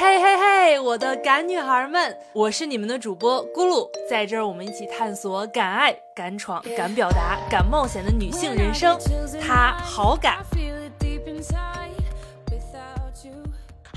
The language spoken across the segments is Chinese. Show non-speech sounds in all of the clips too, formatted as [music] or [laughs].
嘿嘿嘿，我的敢女孩们，我是你们的主播咕噜，在这儿我们一起探索敢爱、敢闯、敢表达、敢冒险的女性人生。她好敢。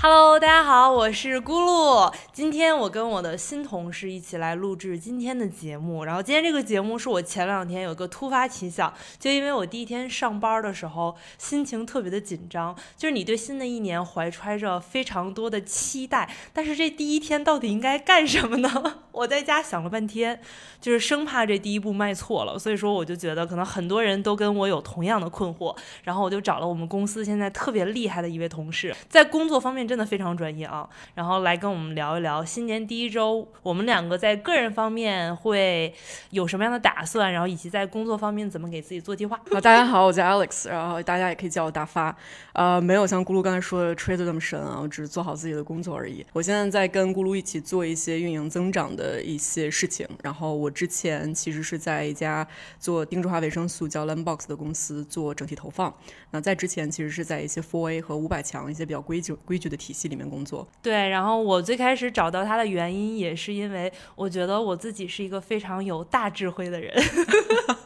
Hello，大家好，我是咕噜。今天我跟我的新同事一起来录制今天的节目。然后今天这个节目是我前两天有个突发奇想，就因为我第一天上班的时候心情特别的紧张，就是你对新的一年怀揣着非常多的期待，但是这第一天到底应该干什么呢？[laughs] 我在家想了半天，就是生怕这第一步迈错了，所以说我就觉得可能很多人都跟我有同样的困惑，然后我就找了我们公司现在特别厉害的一位同事，在工作方面。真的非常专业啊，然后来跟我们聊一聊新年第一周，我们两个在个人方面会有什么样的打算，然后以及在工作方面怎么给自己做计划。好，大家好，我叫 Alex，然后大家也可以叫我大发。呃，没有像咕噜刚才说的吹的那么神啊，我只是做好自己的工作而已。我现在在跟咕噜一起做一些运营增长的一些事情。然后我之前其实是在一家做定制化维生素叫 Lembox 的公司做整体投放。那在之前其实是在一些 fora 和五百强一些比较规矩规矩的。体系里面工作，对。然后我最开始找到他的原因，也是因为我觉得我自己是一个非常有大智慧的人，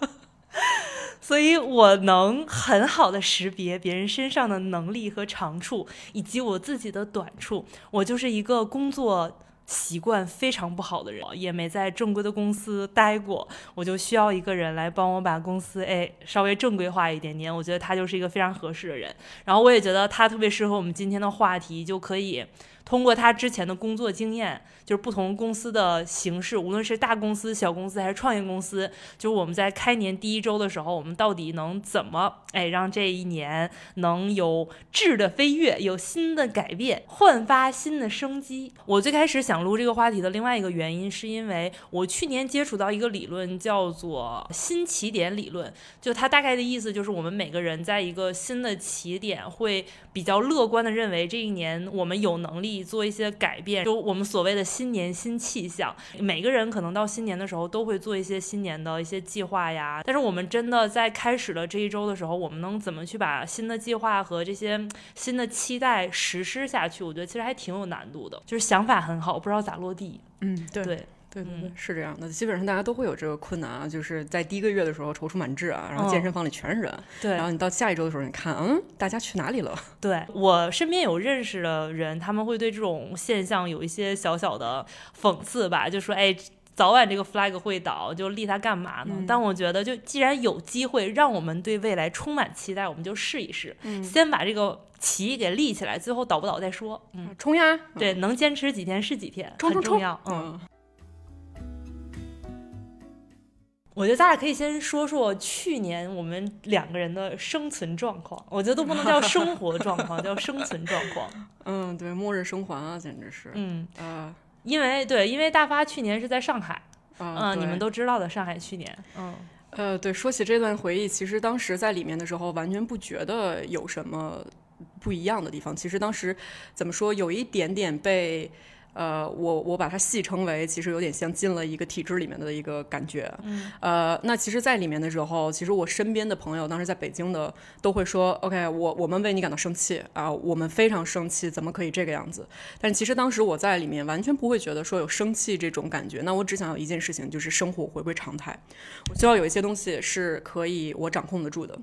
[laughs] 所以我能很好的识别别人身上的能力和长处，以及我自己的短处。我就是一个工作。习惯非常不好的人，也没在正规的公司待过，我就需要一个人来帮我把公司哎稍微正规化一点点。我觉得他就是一个非常合适的人，然后我也觉得他特别适合我们今天的话题，就可以。通过他之前的工作经验，就是不同公司的形式，无论是大公司、小公司还是创业公司，就是我们在开年第一周的时候，我们到底能怎么哎让这一年能有质的飞跃，有新的改变，焕发新的生机？我最开始想录这个话题的另外一个原因，是因为我去年接触到一个理论，叫做新起点理论。就它大概的意思就是，我们每个人在一个新的起点，会比较乐观的认为这一年我们有能力。做一些改变，就我们所谓的新年新气象。每个人可能到新年的时候都会做一些新年的一些计划呀。但是我们真的在开始了这一周的时候，我们能怎么去把新的计划和这些新的期待实施下去？我觉得其实还挺有难度的。就是想法很好，不知道咋落地。嗯，对。对对对对，是这样的，基本上大家都会有这个困难啊，就是在第一个月的时候踌躇满志啊，然后健身房里全是人，对，然后你到下一周的时候，你看，嗯，大家去哪里了？[laughs] 对我身边有认识的人，他们会对这种现象有一些小小的讽刺吧，就说，哎，早晚这个 flag 会倒，就立它干嘛呢？但我觉得，就既然有机会让我们对未来充满期待，我们就试一试，先把这个旗给立起来，最后倒不倒再说。嗯，冲呀！对，能坚持几天是几天，很重要。嗯。我觉得咱俩可以先说说去年我们两个人的生存状况。我觉得都不能叫生活状况，[laughs] 叫生存状况。嗯，对，末日生还啊，简直是。嗯啊，因为对，因为大发去年是在上海，嗯，你们都知道的，上海去年。嗯，呃，对，说起这段回忆，其实当时在里面的时候，完全不觉得有什么不一样的地方。其实当时怎么说，有一点点被。呃，我我把它戏称为，其实有点像进了一个体制里面的一个感觉。嗯，呃，那其实，在里面的时候，其实我身边的朋友，当时在北京的，都会说，OK，我我们为你感到生气啊，我们非常生气，怎么可以这个样子？但其实当时我在里面完全不会觉得说有生气这种感觉。那我只想有一件事情，就是生活回归常态。我希望有一些东西是可以我掌控得住的。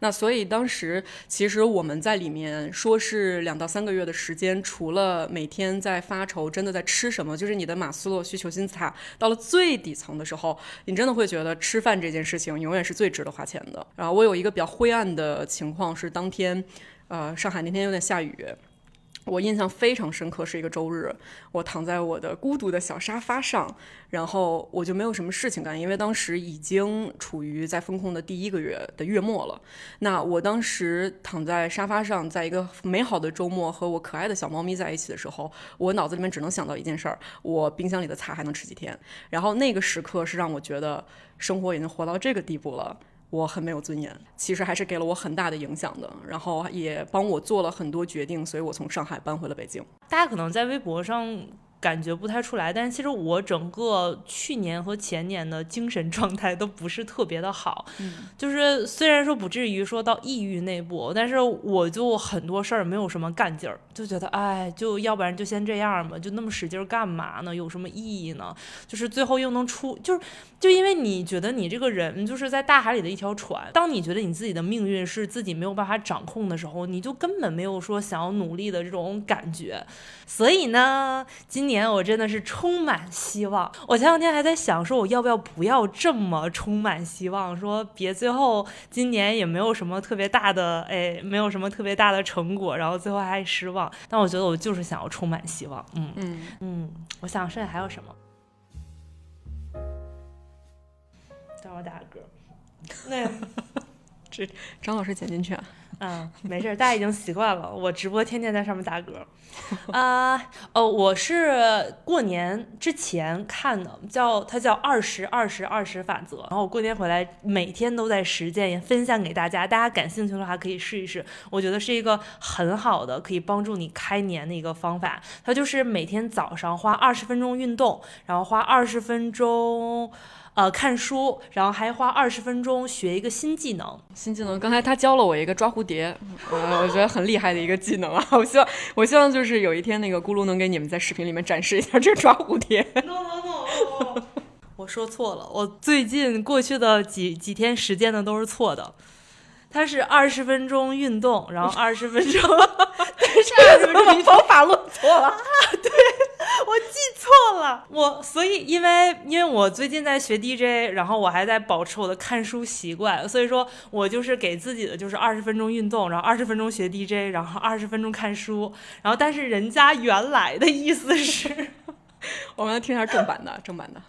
那所以当时其实我们在里面说是两到三个月的时间，除了每天在发愁。真的在吃什么？就是你的马斯洛需求金字塔到了最底层的时候，你真的会觉得吃饭这件事情永远是最值得花钱的。然后我有一个比较灰暗的情况是，当天，呃，上海那天有点下雨。我印象非常深刻，是一个周日，我躺在我的孤独的小沙发上，然后我就没有什么事情干，因为当时已经处于在风控的第一个月的月末了。那我当时躺在沙发上，在一个美好的周末，和我可爱的小猫咪在一起的时候，我脑子里面只能想到一件事儿：我冰箱里的菜还能吃几天？然后那个时刻是让我觉得生活已经活到这个地步了。我很没有尊严，其实还是给了我很大的影响的，然后也帮我做了很多决定，所以我从上海搬回了北京。大家可能在微博上感觉不太出来。但是其实我整个去年和前年的精神状态都不是特别的好，就是虽然说不至于说到抑郁那步，但是我就很多事儿没有什么干劲儿，就觉得哎，就要不然就先这样吧，就那么使劲儿干嘛呢？有什么意义呢？就是最后又能出，就是就因为你觉得你这个人就是在大海里的一条船，当你觉得你自己的命运是自己没有办法掌控的时候，你就根本没有说想要努力的这种感觉。所以呢，今年我真的是充满希望。我前两天还在想，说我要不要不要这么充满希望，说别最后今年也没有什么特别大的，哎，没有什么特别大的成果，然后最后还失望。但我觉得我就是想要充满希望。嗯嗯嗯，我想剩下还有什么？等会儿打个嗝。那是张老师剪进去啊。嗯，没事，大家已经习惯了。我直播天天在上面打嗝。啊，哦，我是过年之前看的，叫它叫二十二十二十法则。然后我过年回来每天都在实践，也分享给大家。大家感兴趣的话可以试一试，我觉得是一个很好的可以帮助你开年的一个方法。它就是每天早上花二十分钟运动，然后花二十分钟。呃，看书，然后还花二十分钟学一个新技能。新技能，刚才他教了我一个抓蝴蝶，呃，我觉得很厉害的一个技能啊。我希望，我希望就是有一天那个咕噜能给你们在视频里面展示一下这抓蝴蝶。No no no，我说错了，我最近过去的几几天时间呢都是错的。它是二十分钟运动，然后二十分钟，[laughs] 但是我方法论错了，对我记错了，我所以因为因为我最近在学 DJ，然后我还在保持我的看书习惯，所以说我就是给自己的就是二十分钟运动，然后二十分钟学 DJ，然后二十分钟看书，然后但是人家原来的意思是，[laughs] 我们要听一下正版的，正版的。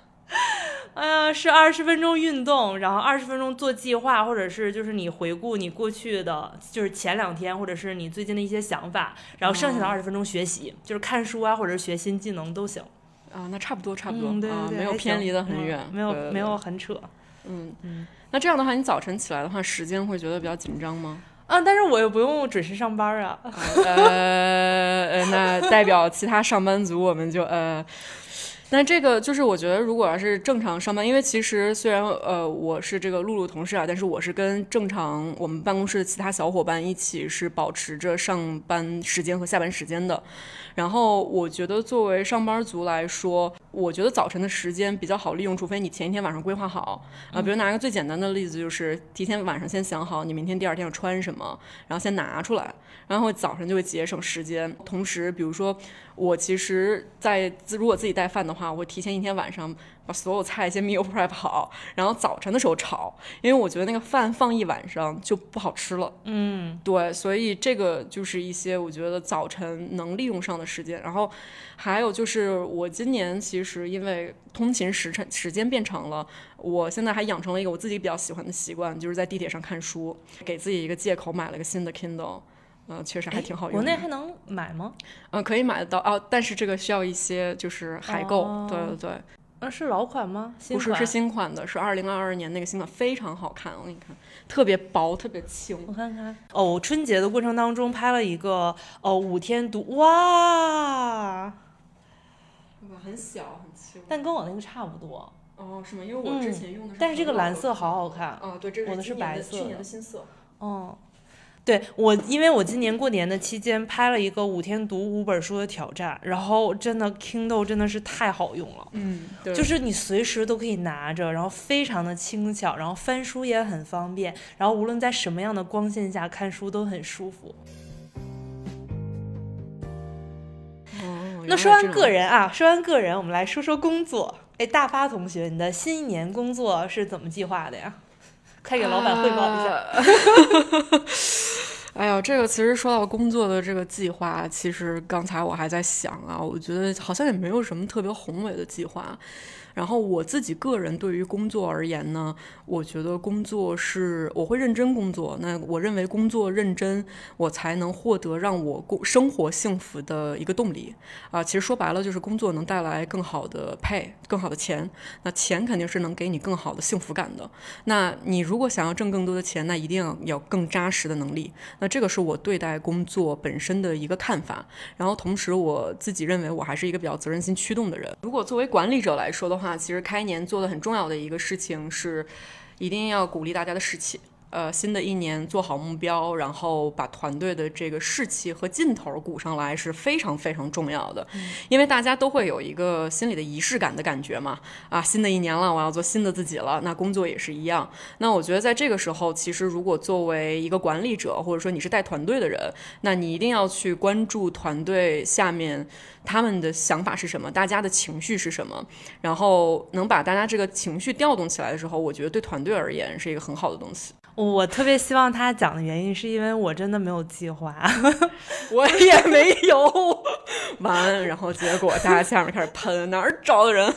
哎 [laughs] 呀，是二十分钟运动，然后二十分钟做计划，或者是就是你回顾你过去的，就是前两天，或者是你最近的一些想法，然后剩下的二十分钟学习，就是看书啊，或者是学新技能都行。啊，那差不多，差不多，啊，没有偏离的很远，没有没有很扯。嗯嗯那这样的话，你早晨起来的话，时间会觉得比较紧张吗？啊，但是我又不用准时上班啊。呃，呃那代表其他上班族，我们就呃。那这个就是我觉得，如果要是正常上班，因为其实虽然呃我是这个露露同事啊，但是我是跟正常我们办公室其他小伙伴一起是保持着上班时间和下班时间的。然后我觉得作为上班族来说，我觉得早晨的时间比较好利用，除非你前一天晚上规划好啊。比如拿一个最简单的例子，就是提前晚上先想好你明天第二天要穿什么，然后先拿出来，然后早晨就会节省时间。同时，比如说我其实在自如果自己带饭的话，我会提前一天晚上把所有菜先 meal prep 好，然后早晨的时候炒，因为我觉得那个饭放一晚上就不好吃了。嗯对，所以这个就是一些我觉得早晨能利用上的时间。然后还有就是我今年其实因为通勤时辰时间变长了，我现在还养成了一个我自己比较喜欢的习惯，就是在地铁上看书，给自己一个借口买了个新的 Kindle。嗯、确实还挺好用的。国内还能买吗？嗯、可以买得到哦，但是这个需要一些就是海购。哦对对对，啊，是老款吗？新款不是是新款的，是二零二二年那个新款，非常好看。我给你看，特别薄，特别轻。我看看哦，春节的过程当中拍了一个哦五天读哇，很小很轻。但跟我那个差不多，哦，是吗？因为我之前用的是、但是这个蓝色好好看。哦，对，这是我的是白色去年的的新色。哦，对我，因为我今年过年的期间拍了一个五天读五本书的挑战，然后真的 Kindle 真的是太好用了。嗯，对，就是你随时都可以拿着，然后非常的轻巧，然后翻书也很方便，然后无论在什么样的光线下看书都很舒服。哦那说完个，人啊，说完个人，我们来说说工作。哎，大发同学，你的新一年工作是怎么计划的呀？快给老板汇报一下。下。哎呀，这个其实说到工作的这个计划，其实刚才我还在想啊，我觉得好像也没有什么特别宏伟的计划。然后我自己个人对于工作而言呢，我觉得工作是我会认真工作。那我认为工作认真，我才能获得让我工生活幸福的一个动力啊。其实说白了就是工作能带来更好的配更好的钱。那钱肯定是能给你更好的幸福感的。那你如果想要挣更多的钱，那一定要有更扎实的能力。那这个是我对待工作本身的一个看法。然后同时我自己认为我还是一个比较责任心驱动的人。如果作为管理者来说的话，其实开年做的很重要的一个事情是，一定要鼓励大家的士气。呃，新的一年做好目标，然后把团队的这个士气和劲头鼓上来是非常非常重要的，因为大家都会有一个心里的仪式感的感觉嘛。啊，新的一年了，我要做新的自己了。那工作也是一样。那我觉得在这个时候，其实如果作为一个管理者，或者说你是带团队的人，那你一定要去关注团队下面他们的想法是什么，大家的情绪是什么，然后能把大家这个情绪调动起来的时候，我觉得对团队而言是一个很好的东西。我特别希望他讲的原因，是因为我真的没有计划，[laughs] 我也没有 [laughs] 完，然后结果大家下面开始喷哪儿找的人，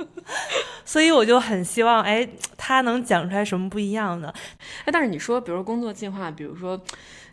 [laughs] 所以我就很希望，哎，他能讲出来什么不一样的。哎，但是你说，比如说工作计划，比如说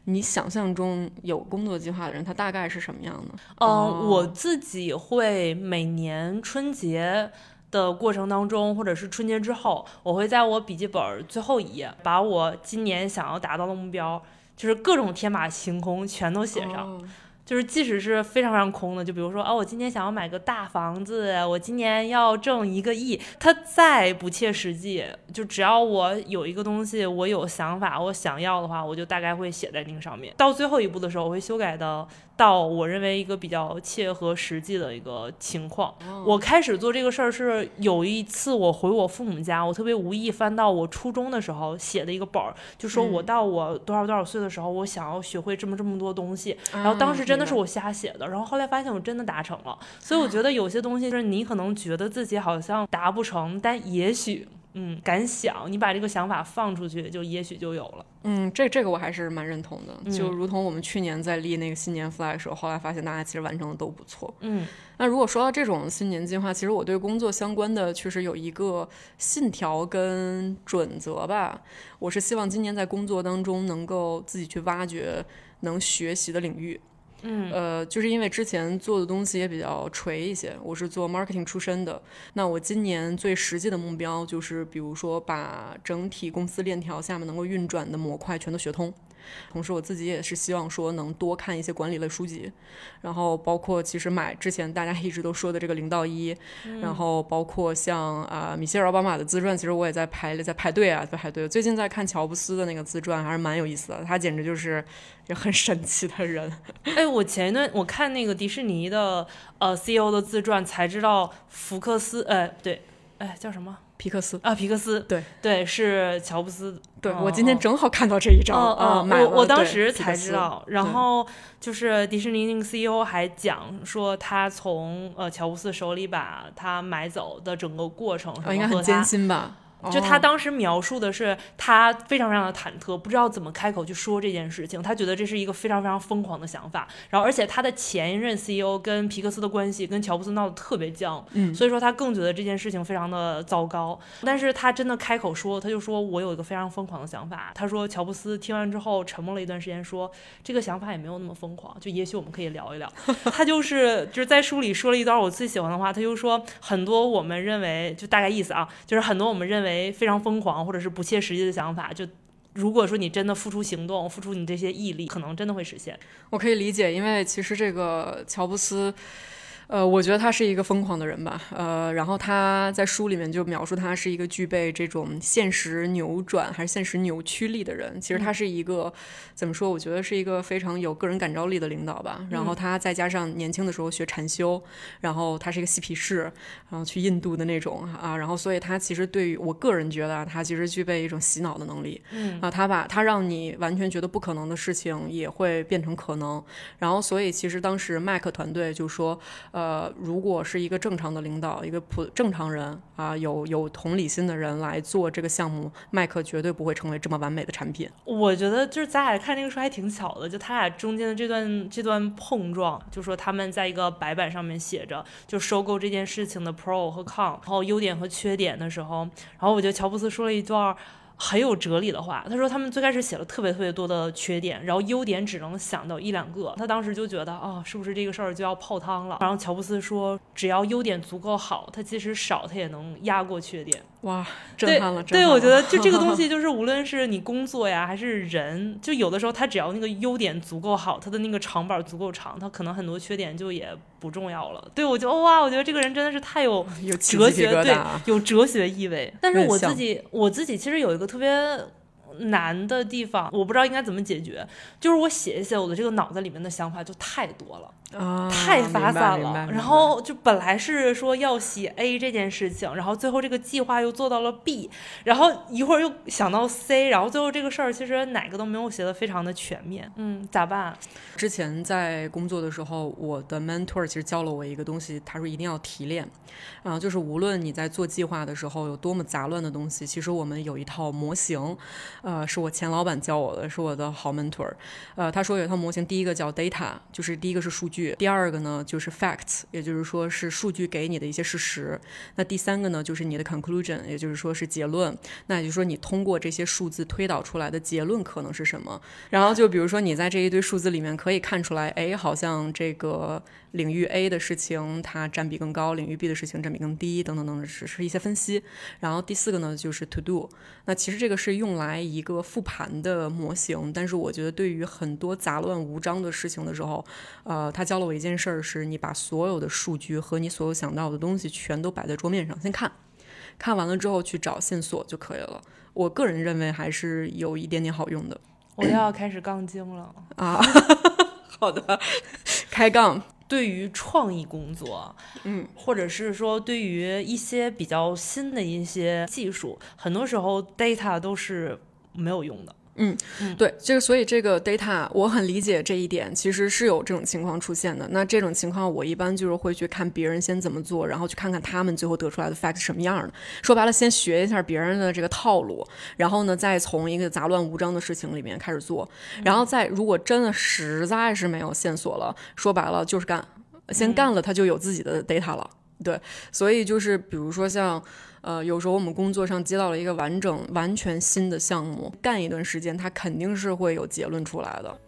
你想象中有工作计划的人，他大概是什么样的？嗯，我自己会每年春节。的过程当中，或者是春节之后，我会在我笔记本最后一页，把我今年想要达到的目标，就是各种天马行空全都写上。就是即使是非常非常空的，就比如说啊，我今年想要买个大房子，我今年要挣一个亿，它再不切实际，就只要我有一个东西，我有想法，我想要的话，我就大概会写在那个上面。到最后一步的时候，我会修改的。到我认为一个比较切合实际的一个情况，我开始做这个事儿是有一次我回我父母家，我特别无意翻到我初中的时候写的一个本儿，就说我到我多少多少岁的时候，我想要学会这么这么多东西，然后当时真的是我瞎写的，然后后来发现我真的达成了，所以我觉得有些东西就是你可能觉得自己好像达不成，但也许。嗯，敢想，你把这个想法放出去，就也许就有了。嗯，这这个我还是蛮认同的。就如同我们去年在立那个新年 flag 的时候，后来发现大家其实完成的都不错。嗯，那如果说到这种新年计划，其实我对工作相关的确实有一个信条跟准则吧。我是希望今年在工作当中能够自己去挖掘能学习的领域。嗯，呃，就是因为之前做的东西也比较垂一些，我是做 marketing 出身的。那我今年最实际的目标就是，比如说把整体公司链条下面能够运转的模块全都学通。同时，我自己也是希望说能多看一些管理类书籍，然后包括其实买之前大家一直都说的这个零到一，然后包括像啊米歇尔奥巴马的自传，其实我也在排在排队啊，在排队。最近在看乔布斯的那个自传，还是蛮有意思的，他简直就是也很神奇的人。[laughs] 哎，我前一段我看那个迪士尼的呃 CEO 的自传，才知道福克斯，呃，对，哎，叫什么？皮克斯啊，皮克斯，对对，是乔布斯。对我今天正好看到这一张啊，我我当时才知道。然后就是迪士尼那个 CEO 还讲说，他从呃乔布斯手里把他买走的整个过程，应该很艰辛吧。就他当时描述的是，他非常非常的忐忑，不知道怎么开口去说这件事情。他觉得这是一个非常非常疯狂的想法。然后，而且他的前一任 CEO 跟皮克斯的关系跟乔布斯闹得特别僵，嗯，所以说他更觉得这件事情非常的糟糕。但是他真的开口说，他就说我有一个非常疯狂的想法。他说乔布斯听完之后沉默了一段时间，说这个想法也没有那么疯狂，就也许我们可以聊一聊。他就是就是在书里说了一段我最喜欢的话，他就说很多我们认为就大概意思啊，就是很多我们认为。为非常疯狂或者是不切实际的想法，就如果说你真的付出行动，付出你这些毅力，可能真的会实现。我可以理解，因为其实这个乔布斯。呃，我觉得他是一个疯狂的人吧，呃，然后他在书里面就描述他是一个具备这种现实扭转还是现实扭曲力的人。其实他是一个怎么说？我觉得是一个非常有个人感召力的领导吧。然后他再加上年轻的时候学禅修，然后他是一个嬉皮士，然后去印度的那种啊，然后所以他其实对于我个人觉得他其实具备一种洗脑的能力。嗯啊，他把他让你完全觉得不可能的事情也会变成可能。然后所以其实当时麦克团队就说。呃，如果是一个正常的领导，一个普正常人啊，有有同理心的人来做这个项目，麦克绝对不会成为这么完美的产品。我觉得就是咱俩看那个书还挺巧的，就他俩中间的这段这段碰撞，就说他们在一个白板上面写着就收购这件事情的 pro 和 con，然后优点和缺点的时候，然后我觉得乔布斯说了一段。很有哲理的话，他说他们最开始写了特别特别多的缺点，然后优点只能想到一两个。他当时就觉得啊，是不是这个事儿就要泡汤了？然后乔布斯说，只要优点足够好，他即使少他也能压过缺点。哇，对震撼了！震对，我觉得就这个东西，[laughs] 就是无论是你工作呀，还是人，就有的时候他只要那个优点足够好，他的那个长板足够长，他可能很多缺点就也不重要了。对我就哇，我觉得这个人真的是太有 [laughs] 有哲学，对，有哲学意味。[laughs] 但是我自己，我自己其实有一个特别难的地方，我不知道应该怎么解决，就是我写一写我的这个脑子里面的想法就太多了。啊，太发散了，然后就本来是说要写 A 这件事情，然后最后这个计划又做到了 B，然后一会儿又想到 C，然后最后这个事儿其实哪个都没有写的非常的全面，嗯，咋办？之前在工作的时候，我的 mentor 其实教了我一个东西，他说一定要提炼，啊、就是无论你在做计划的时候有多么杂乱的东西，其实我们有一套模型，呃，是我前老板教我的，是我的好 mentor，呃，他说有一套模型，第一个叫 data，就是第一个是数据，第二个呢就是 facts，也就是说是数据给你的一些事实，那第三个呢就是你的 conclusion，也就是说是结论，那也就是说你通过这些数字推导出来的结论可能是什么。然后就比如说你在这一堆数字里面可以看出来，哎，好像这个领域 A 的事情它占比更高，领域 B 的事情占比更低，等等等等，只是一些分析。然后第四个呢就是 to do，那其实这个是用来一个复盘的模型，但是我觉得对于很多杂乱无章的事情的时候，呃，他教了我一件事儿，是你把所有的数据和你所有想到的东西全都摆在桌面上，先看，看完了之后去找线索就可以了。我个人认为还是有一点点好用的我要开始杠精了。啊。[laughs] 好的，开杠，对于创意工作，嗯，或者是说对于一些比较新的一些技术，很多时候 data 都是没有用的。对，这个所以这个 data 我很理解这一点，其实是有这种情况出现的。那这种情况我一般就是会去看别人先怎么做，然后去看看他们最后得出来的 fact 是什么样的。说白了，先学一下别人的这个套路，然后呢，再从一个杂乱无章的事情里面开始做，然后再如果真的实在是没有线索了，说白了就是干，先干了，他就有自己的 data 了。对，所以就是比如说像。呃，有时候我们工作上接到了一个完整、完全新的项目，干一段时间，它肯定是会有结论出来的。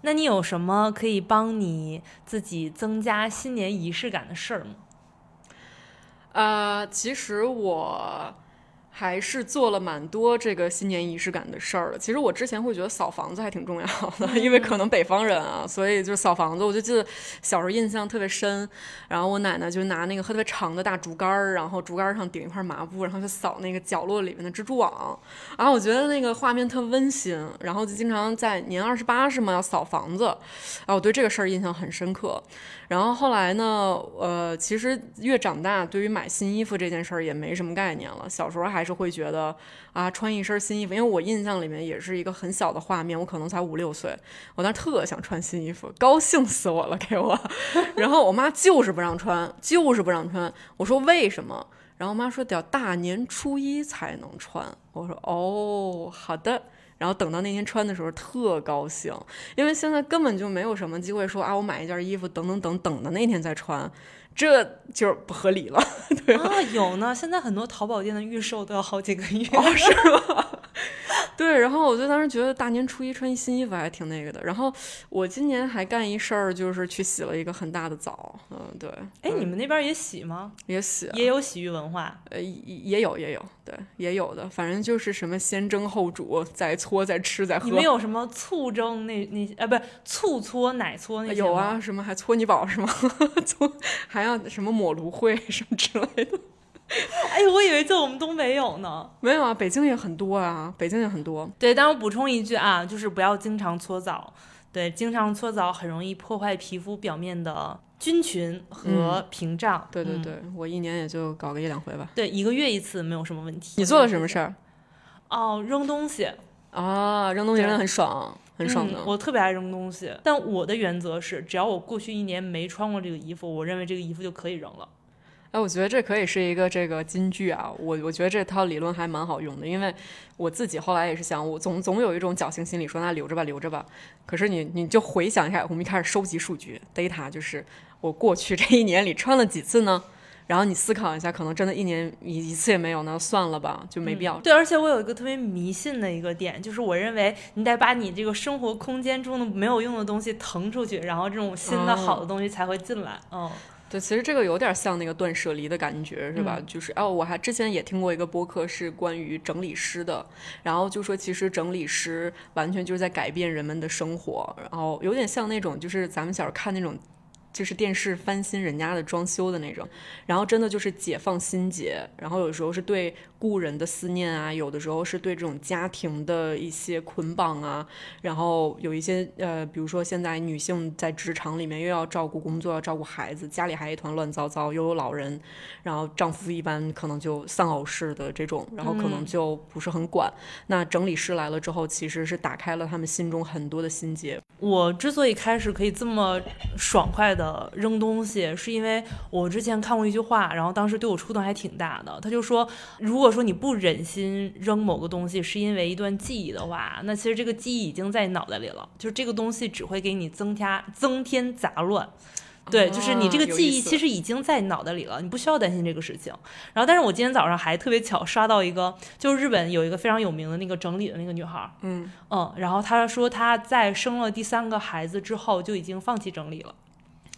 那你有什么可以帮你自己增加新年仪式感的事儿吗？呃，其实我还是做了蛮多这个新年仪式感的事儿的。其实我之前会觉得扫房子还挺重要的，因为可能北方人啊，所以就是扫房子。我就记得小时候印象特别深，然后我奶奶就拿那个特别长的大竹竿儿，然后竹竿上顶一块麻布，然后就扫那个角落里面的蜘蛛网。然后我觉得那个画面特温馨，然后就经常在年二十八是吗？要扫房子，然后我对这个事儿印象很深刻。然后后来呢，呃，其实越长大，对于买新衣服这件事儿也没什么概念了。小时候还是会觉得啊，穿一身新衣服，因为我印象里面也是一个很小的画面，我可能才五六岁，我当时特想穿新衣服，高兴死我了，给我。[laughs] 然后我妈就是不让穿，就是不让穿。我说为什么？然后我妈说得要大年初一才能穿。我说哦，好的。然后等到那天穿的时候特高兴，因为现在根本就没有什么机会说啊，我买一件衣服等等等等的那天再穿，这就是不合理了。[laughs] 对啊，有呢，现在很多淘宝店的预售都要好几个月。哦，是吗？[laughs] 对，然后我就当时觉得大年初一穿一新衣服还挺那个的。然后我今年还干一事儿，就是去洗了一个很大的澡。嗯，对。哎，你们那边也洗吗？也洗，也有洗浴文化。呃，也也有也有，对，也有的。反正就是什么先蒸后煮，再搓再吃再喝。你们有什么醋蒸那那呃，不是醋搓奶搓那些有啊，什么还搓泥宝是吗？[laughs] 搓还要什么抹芦荟什么之类的。[laughs] 哎，我以为就我们东北有呢。没有啊，北京也很多啊，北京也很多。对，但我补充一句啊，就是不要经常搓澡。对，经常搓澡很容易破坏皮肤表面的菌群和屏障。对对对，嗯我一年也就搞个一两回吧。对，一个月一次没有什么问题。你做了什么事儿？哦，扔东西，啊，扔东西对扔的很爽，很爽的。嗯。我特别爱扔东西，但我的原则是，只要我过去一年没穿过这个衣服，我认为这个衣服就可以扔了。哎，我觉得这可以是一个这个金句啊！我我觉得这套理论还蛮好用的，因为我自己后来也是想，我总总有一种侥幸心理，说那留着吧，留着吧。可是你你就回想一下，我们一开始收集数据 data，就是我过去这一年里穿了几次呢？然后你思考一下，可能真的一年一一次也没有，那算了吧，就没必要。对，而且我有一个特别迷信的一个点，就是我认为你得把你这个生活空间中的没有用的东西腾出去，然后这种新的哦好的东西才会进来。嗯，对，其实这个有点像那个断舍离的感觉，是吧？就是哦，我还之前也听过一个播客是关于整理师的，然后就说其实整理师完全就是在改变人们的生活，然后有点像那种就是咱们小时候看那种。就是电视翻新人家的装修的那种，然后真的就是解放心结，然后有时候是对故人的思念啊，有的时候是对这种家庭的一些捆绑啊，然后有一些呃，比如说现在女性在职场里面又要照顾工作，要照顾孩子，家里还一团乱糟糟，又有老人，然后丈夫一般可能就丧偶式的这种，然后可能就不是很管。那整理师来了之后，其实是打开了他们心中很多的心结。我之所以开始可以这么爽快的。扔东西是因为我之前看过一句话，然后当时对我触动还挺大的。他就说，如果说你不忍心扔某个东西，是因为一段记忆的话，那其实这个记忆已经在脑袋里了，就是这个东西只会给你增加增添杂乱。对，就是你这个记忆其实已经在脑袋里了，你不需要担心这个事情。然后，但是我今天早上还特别巧刷到一个，就是日本有一个非常有名的那个整理的那个女孩，嗯嗯，然后她说她在生了第三个孩子之后就已经放弃整理了。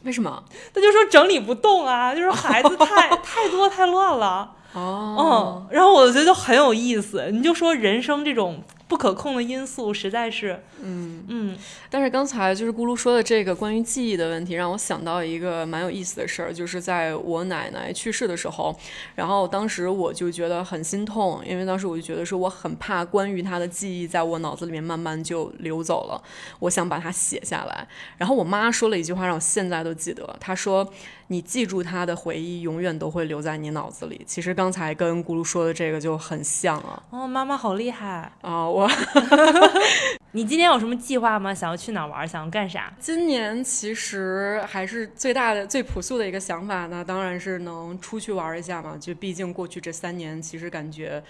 为什么？她就说整理不动啊，就是孩子太 [laughs] 太多太乱了。哦，然后我觉得就很有意思。你就说人生这种。不可控的因素实在是，嗯嗯，但是刚才就是咕噜说的这个关于记忆的问题，让我想到一个蛮有意思的事儿，就是在我奶奶去世的时候，然后当时我就觉得很心痛，因为当时我就觉得说我很怕关于她的记忆在我脑子里面慢慢就流走了，我想把它写下来。然后我妈说了一句话，让我现在都记得，她说。你记住他的回忆，永远都会留在你脑子里。其实刚才跟咕噜说的这个就很像啊。哦，妈妈好厉害啊！我，[laughs] 你今天有什么计划吗？想要去哪玩？想要干啥？今年其实还是最大的、最朴素的一个想法呢，当然是能出去玩一下嘛。就毕竟过去这三年，其实感觉。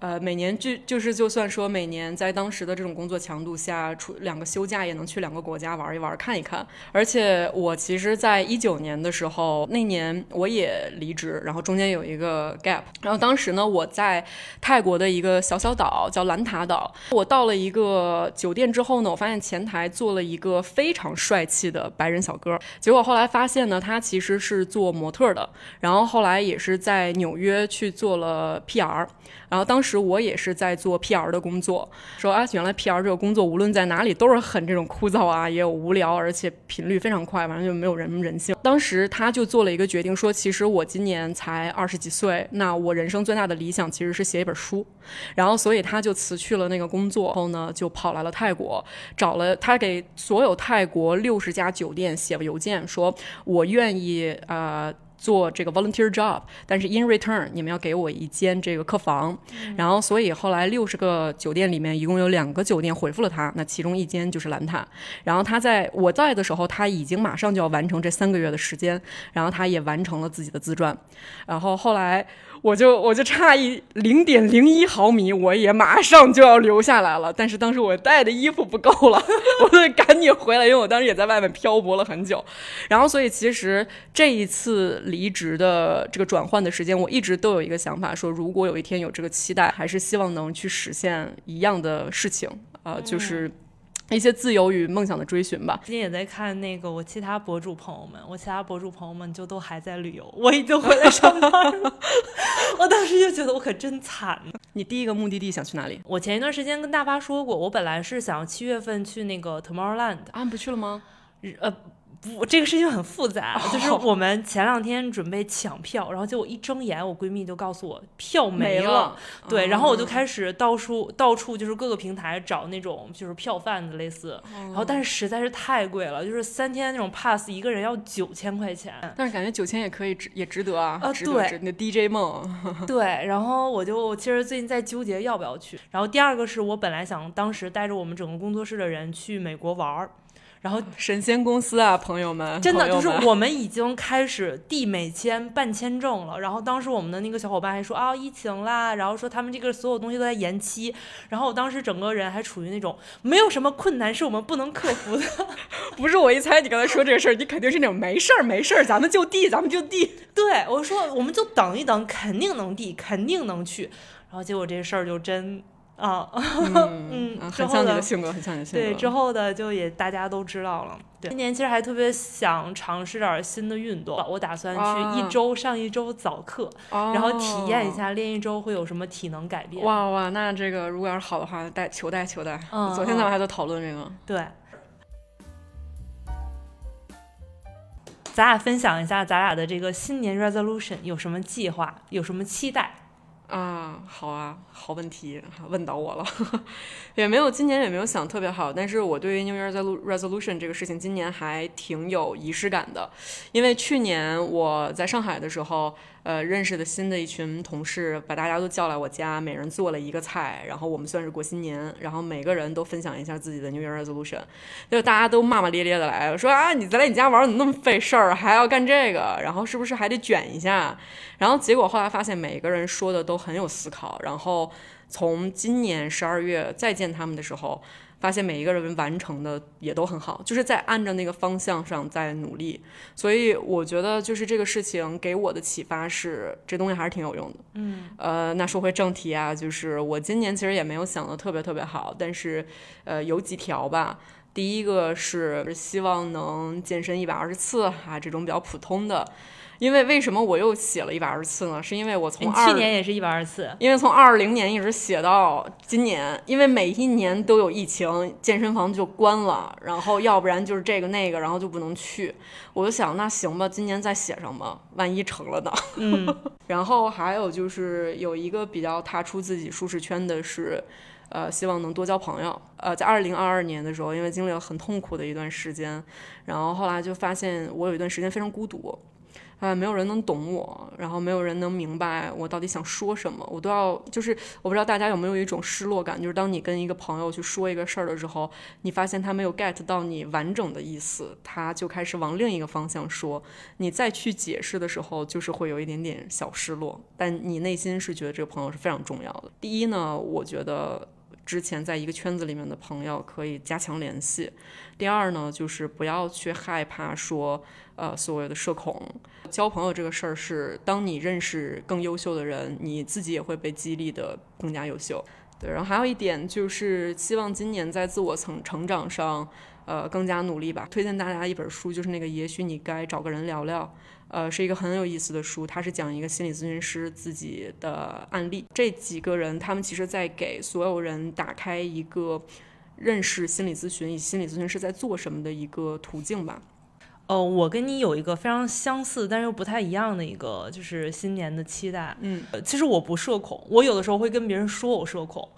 呃，每年就就是就算说每年在当时的这种工作强度下，出两个休假也能去两个国家玩一玩、看一看。而且我其实，在一九年的时候，那年我也离职，然后中间有一个 gap。然后当时呢，我在泰国的一个小小岛叫兰塔岛。我到了一个酒店之后呢，我发现前台坐了一个非常帅气的白人小哥。结果后来发现呢，他其实是做模特的，然后后来也是在纽约去做了 PR。然后当时我也是在做 PR 的工作，说啊，原来 PR 这个工作无论在哪里都是很这种枯燥啊，也有无聊，而且频率非常快，反正就没有人人性。当时他就做了一个决定，说其实我今年才二十几岁，那我人生最大的理想其实是写一本书，然后所以他就辞去了那个工作，后呢就跑来了泰国，找了他给所有泰国六十家酒店写了邮件，说我愿意呃。做这个 volunteer job，但是 in return 你们要给我一间这个客房，然后所以后来六十个酒店里面一共有两个酒店回复了他，那其中一间就是兰塔，然后他在我在的时候他已经马上就要完成这三个月的时间，然后他也完成了自己的自传，然后后来。我就我就差一零点零一毫米，我也马上就要留下来了。但是当时我带的衣服不够了，[laughs] 我得赶紧回来，因为我当时也在外面漂泊了很久。然后，所以其实这一次离职的这个转换的时间，我一直都有一个想法，说如果有一天有这个期待，还是希望能去实现一样的事情啊，就是。一些自由与梦想的追寻吧。最近也在看那个我其他博主朋友们，我其他博主朋友们就都还在旅游，我已经回来上班了。[laughs] 我当时就觉得我可真惨。你第一个目的地想去哪里？我前一段时间跟大发说过，我本来是想七月份去那个 Tomorrowland。啊，不去了吗？呃。不，这个事情很复杂，[laughs] 就是我们前两天准备抢票，然后结果一睁眼，我闺蜜就告诉我票没了。对，然后我就开始到处到处就是各个平台找那种就是票贩子类似，然后但是实在是太贵了，就是三天那种 pass 一个人要九千块钱。但是感觉九千也可以值也值得啊。啊，对，那 DJ 梦。对，然后我就其实最近在纠结要不要去。然后第二个是我本来想当时带着我们整个工作室的人去美国玩儿。然后神仙公司啊，朋友们，真的就是我们已经开始递美签、办签证了。然后当时我们的那个小伙伴还说啊，疫情啦，然后说他们这个所有东西都在延期。然后我当时整个人还处于那种没有什么困难是我们不能克服的。[laughs] 不是我一猜你刚才说这个事儿，你肯定是那种没事儿没事儿，咱们就递，咱们就递。对，我说我们就等一等，肯定能递，肯定能去。然后结果这事儿就真。啊，嗯，[laughs] 嗯，很像你的的性格，很像你的性格。对之后的就也大家都知道了。对，今年其实还特别想尝试点儿新的运动，我打算去一啊周上一周早课，哦然后体验一。下练一周会有什么体能改变。哇哇，那这个如果要是好的话，带求带求带。嗯昨天咱们还在讨论这个。对，咱俩分享一下咱俩的这个新年 resolution 有什么计划，有什么期待？啊，好啊，好问题，问到我了，[laughs] 也没有今年也没有想特别好，但是我对于 New Year's resolution 这个事情，今年还挺有仪式感的，因为去年我在上海的时候，呃，认识的新的一群同事，把大家都叫来我家，每人做了一个菜，然后我们算是过新年，然后每个人都分享一下自己的 New Year resolution，就大家都骂骂咧咧的来，说啊，你再来你家玩怎么那么费事儿，还要干这个，然后是不是还得卷一下？然后结果后来发现每个人说的都很有思考，然后从今年十二月再见他们的时候，发现每一个人完成的也都很好，就是在按照那个方向上在努力。所以我觉得就是这个事情给我的启发是，这东西还是挺有用的。嗯，呃，那说回正题啊，就是我今年其实也没有想的特别特别好，但是呃有几条吧。第一个是希望能健身一百二十次啊，这种比较普通的。因为为什么我又写了一百二十次呢？是因为我从去年也是一百二十次，因为从二零年一直写到今年，因为每一年都有疫情，健身房就关了，然后要不然就是这个那个，然后就不能去。我就想，那行吧，今年再写上吧，万一成了呢？嗯，[laughs] 然后还有就是有一个比较踏出自己舒适圈的是，呃，希望能多交朋友。呃，在二零二二年的时候，因为经历了很痛苦的一段时间，然后后来就发现我有一段时间非常孤独。呃，没有人能懂我，然后没有人能明白我到底想说什么，我都要就是我不知道大家有没有一种失落感，就是当你跟一个朋友去说一个事儿的时候，你发现他没有 get 到你完整的意思，他就开始往另一个方向说，你再去解释的时候，就是会有一点点小失落，但你内心是觉得这个朋友是非常重要的。第一呢，我觉得之前在一个圈子里面的朋友可以加强联系；第二呢，就是不要去害怕说，呃，所谓的社恐。交朋友这个事儿是，当你认识更优秀的人，你自己也会被激励的更加优秀。对，然后还有一点就是，希望今年在自我成成长上，呃，更加努力吧。推荐大家一本书，就是那个《也许你该找个人聊聊》，呃，是一个很有意思的书。它是讲一个心理咨询师自己的案例。这几个人，他们其实在给所有人打开一个认识心理咨询以心理咨询师在做什么的一个途径吧。呃，我跟你有一个非常相似但是又不太一样的一个，就是新年的期待。嗯，呃其实我不社恐，我有的时候会跟别人说我社恐，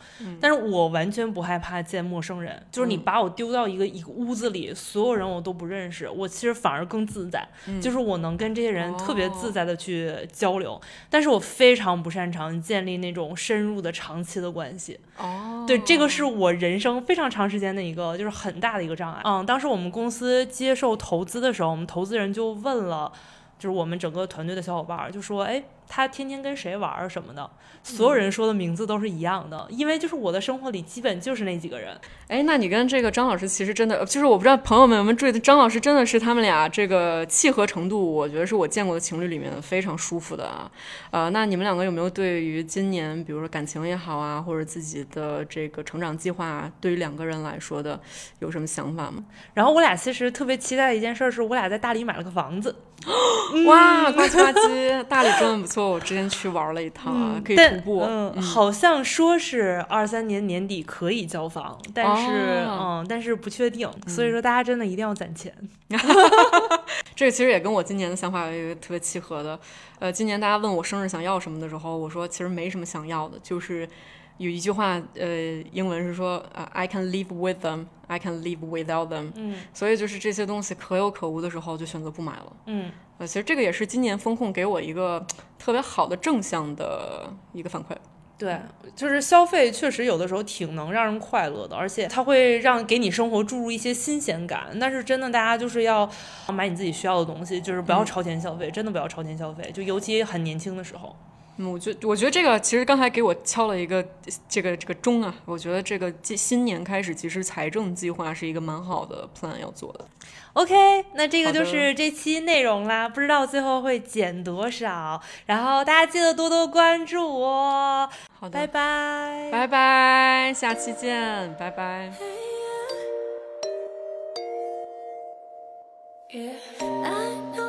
但是我完全不害怕见陌生人。就是你嗯把我丢到一个一个屋子里，所有人我都不认识，我其实反而更自在。就是我能跟这些人特别自在的去交流，但是我非常不擅长建立那种深入的长期的关系。哦，对，这个是我人生非常长时间的一个，就是很大的一个障碍。嗯，当时我们公司接受投资的时候，我们投资人就问了，就是我们整个团队的小伙伴儿，就说，哎，他天天跟谁玩儿什么的，所有人说的名字都是一样的，因为就是我的生活里基本就是那几个人。哎，那你跟这个张老师其实真的，就是我不知道朋友们有没有注意到，张老师真的是他们俩这个契合程度，我觉得是我见过的情侣里面非常舒服的啊。呃，那你们两个有没有对于今年，比如说感情也好啊，或者自己的这个成长计划啊，对于两个人来说的有什么想法吗？然后我俩其实特别期待的一件事儿是，我俩在大理买了个房子，哇，呱唧呱唧，大理真的不错，我之前去玩了一趟啊，可以徒步。嗯，好像说是二三年年底可以交房，但是、哦嗯，但是不确定，所以说大家真的一定要攒钱。[laughs] 这个其实也跟我今年的想法有一个特别契合的。呃，今年大家问我生日想要什么的时候，我说其实没什么想要的，就是有一句话，呃，英文是说，呃，I can live with them, I can live without them。嗯所以就是这些东西可有可无的时候，就选择不买了。嗯，呃，其实这个也是今年风控给我一个特别好的正向的一个反馈。对，就是消费确实有的时候挺能让人快乐的，而且它会让给你生活注入一些新鲜感。但是真的，大家就是要买你自己需要的东西，就是不要超前消费，真的不要超前消费，就尤其很年轻的时候。嗯，我觉我觉得这个其实刚才给我敲了一个这个这个钟啊，我觉得这个新新年开始，其实财政计划是一个蛮好的 plan 要做的。OK，那这个就是这期内容啦，不知道最后会减多少，然后大家记得多多关注我，好的，拜拜，拜拜，下期见，拜拜。Yeah. I